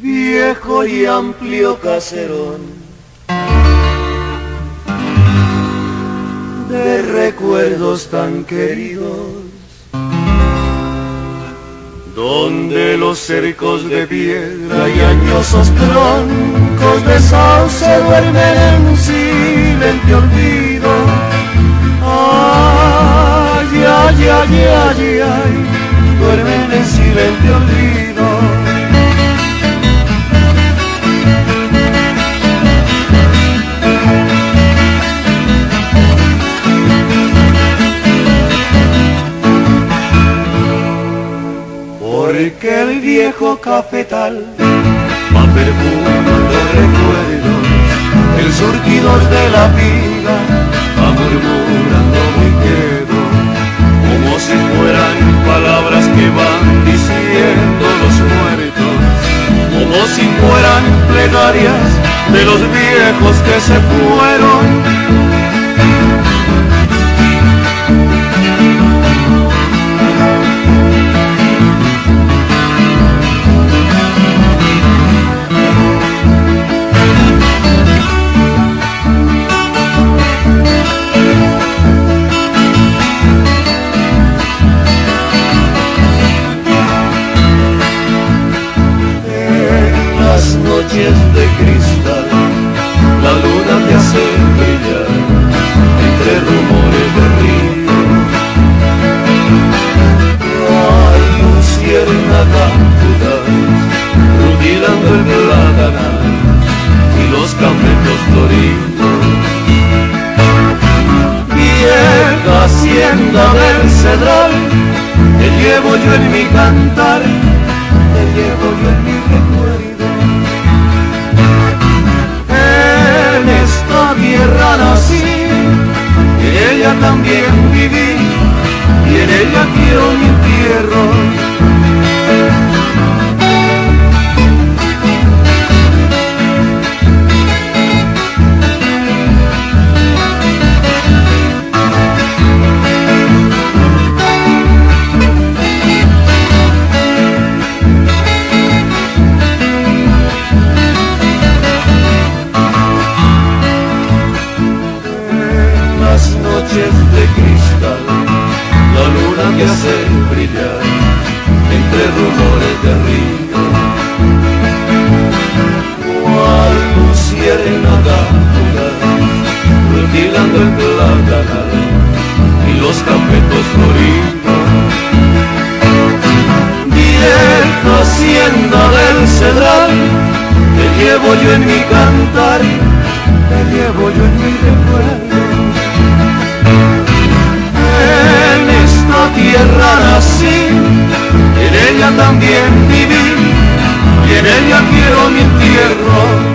viejo y amplio caserón de recuerdos tan queridos, donde los cercos de piedra y añosos troncos de sauce duermen en silente olvido. Ay, ay, ay, ay, ay, duermen en silente olvido. Viejo cafetal. Va perfumando recuerdos, el surtidor de la vida va murmurando muy quedo, como si fueran palabras que van diciendo los muertos, como si fueran plegarias de los viejos que se fueron de cristal, la luna te hace brillar entre rumores de río. Hay luciérnaga fugaz, rutilando el plátano y los campos floridos. Vieja hacienda del cedral, te llevo yo en mi cantar, te llevo yo en mi también viví y en ella quiero mi entierro. Hacer brillar entre rumores de río. Cual luciérnaga rutilando el plátano y los campetos floridos. Vieja hacienda del cedral, te llevo yo en mi cantar, tierra nací, en ella también viví y en ella quiero mi entierro.